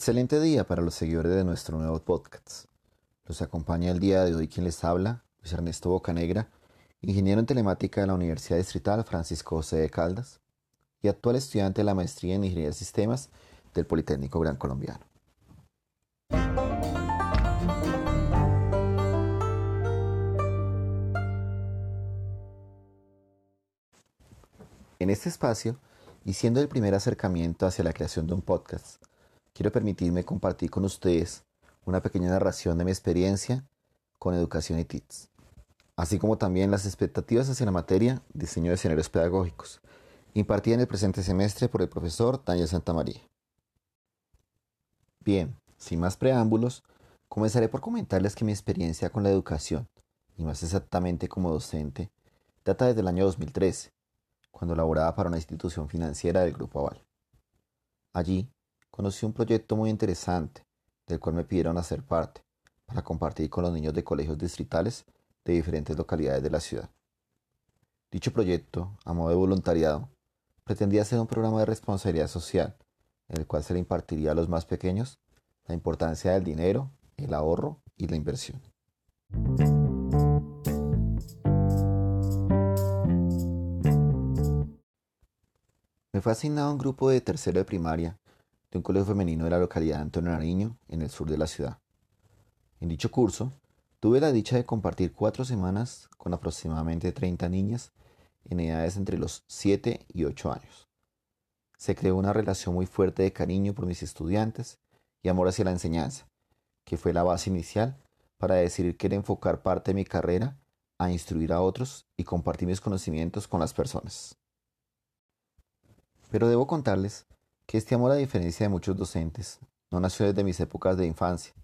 Excelente día para los seguidores de nuestro nuevo podcast. Los acompaña el día de hoy quien les habla, Luis Ernesto Bocanegra, ingeniero en telemática de la Universidad Distrital Francisco José de Caldas y actual estudiante de la maestría en Ingeniería de Sistemas del Politécnico Gran Colombiano. En este espacio, y siendo el primer acercamiento hacia la creación de un podcast, quiero permitirme compartir con ustedes una pequeña narración de mi experiencia con educación y TITS, así como también las expectativas hacia la materia diseño de escenarios pedagógicos, impartida en el presente semestre por el profesor Daniel Santamaría. Bien, sin más preámbulos, comenzaré por comentarles que mi experiencia con la educación, y más exactamente como docente, data desde el año 2013, cuando laboraba para una institución financiera del Grupo Aval. Allí conocí un proyecto muy interesante, del cual me pidieron hacer parte, para compartir con los niños de colegios distritales de diferentes localidades de la ciudad. Dicho proyecto, a modo de voluntariado, pretendía ser un programa de responsabilidad social, en el cual se le impartiría a los más pequeños la importancia del dinero, el ahorro y la inversión. Me fue asignado un grupo de tercero de primaria de un colegio femenino de la localidad de Antonio Nariño, en el sur de la ciudad. En dicho curso, tuve la dicha de compartir cuatro semanas con aproximadamente 30 niñas en edades entre los 7 y 8 años. Se creó una relación muy fuerte de cariño por mis estudiantes y amor hacia la enseñanza, que fue la base inicial para decidir que enfocar parte de mi carrera a instruir a otros y compartir mis conocimientos con las personas. Pero debo contarles que este amor, a diferencia de muchos docentes, no nació desde mis épocas de infancia.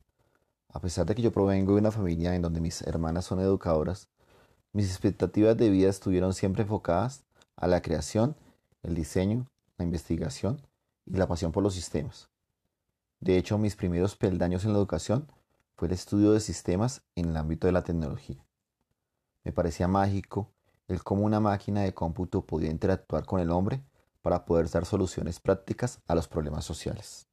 A pesar de que yo provengo de una familia en donde mis hermanas son educadoras, mis expectativas de vida estuvieron siempre enfocadas a la creación, el diseño, la investigación y la pasión por los sistemas. De hecho, mis primeros peldaños en la educación fue el estudio de sistemas en el ámbito de la tecnología. Me parecía mágico el cómo una máquina de cómputo podía interactuar con el hombre para poder dar soluciones prácticas a los problemas sociales.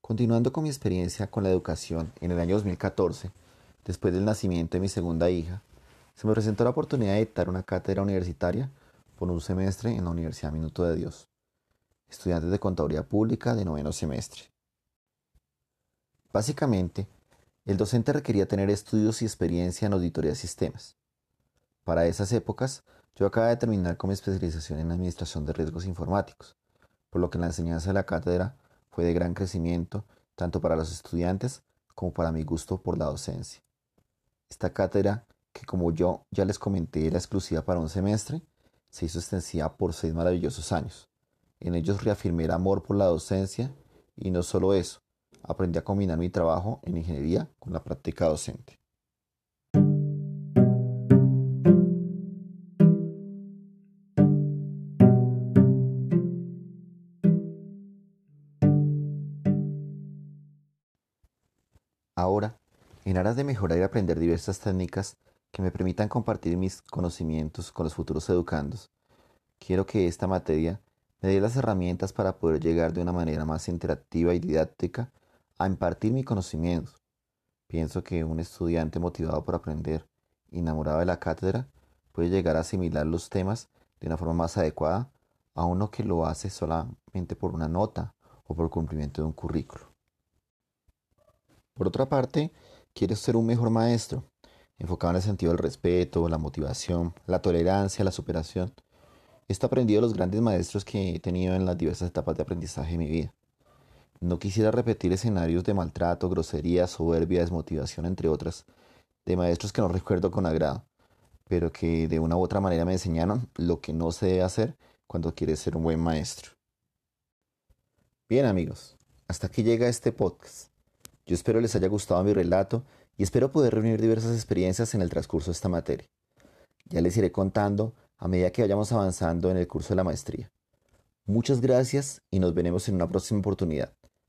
Continuando con mi experiencia con la educación, en el año 2014, después del nacimiento de mi segunda hija, se me presentó la oportunidad de dictar una cátedra universitaria por un semestre en la Universidad Minuto de Dios, estudiantes de Contaduría Pública de noveno semestre. Básicamente, el docente requería tener estudios y experiencia en auditoría de sistemas. Para esas épocas, yo acababa de terminar con mi especialización en administración de riesgos informáticos, por lo que la enseñanza de la cátedra fue de gran crecimiento tanto para los estudiantes como para mi gusto por la docencia. Esta cátedra, que como yo ya les comenté era exclusiva para un semestre, se hizo extensiva por seis maravillosos años. En ellos reafirmé el amor por la docencia y no solo eso, aprendí a combinar mi trabajo en ingeniería con la práctica docente. Ahora, en aras de mejorar y aprender diversas técnicas que me permitan compartir mis conocimientos con los futuros educandos, quiero que esta materia me dé las herramientas para poder llegar de una manera más interactiva y didáctica a impartir mi conocimiento. Pienso que un estudiante motivado por aprender, enamorado de la cátedra, puede llegar a asimilar los temas de una forma más adecuada a uno que lo hace solamente por una nota o por cumplimiento de un currículo. Por otra parte, quiero ser un mejor maestro, enfocado en el sentido del respeto, la motivación, la tolerancia, la superación. Esto aprendido los grandes maestros que he tenido en las diversas etapas de aprendizaje de mi vida. No quisiera repetir escenarios de maltrato, grosería, soberbia, desmotivación, entre otras, de maestros que no recuerdo con agrado, pero que de una u otra manera me enseñaron lo que no se debe hacer cuando quieres ser un buen maestro. Bien amigos, hasta aquí llega este podcast. Yo espero les haya gustado mi relato y espero poder reunir diversas experiencias en el transcurso de esta materia. Ya les iré contando a medida que vayamos avanzando en el curso de la maestría. Muchas gracias y nos veremos en una próxima oportunidad.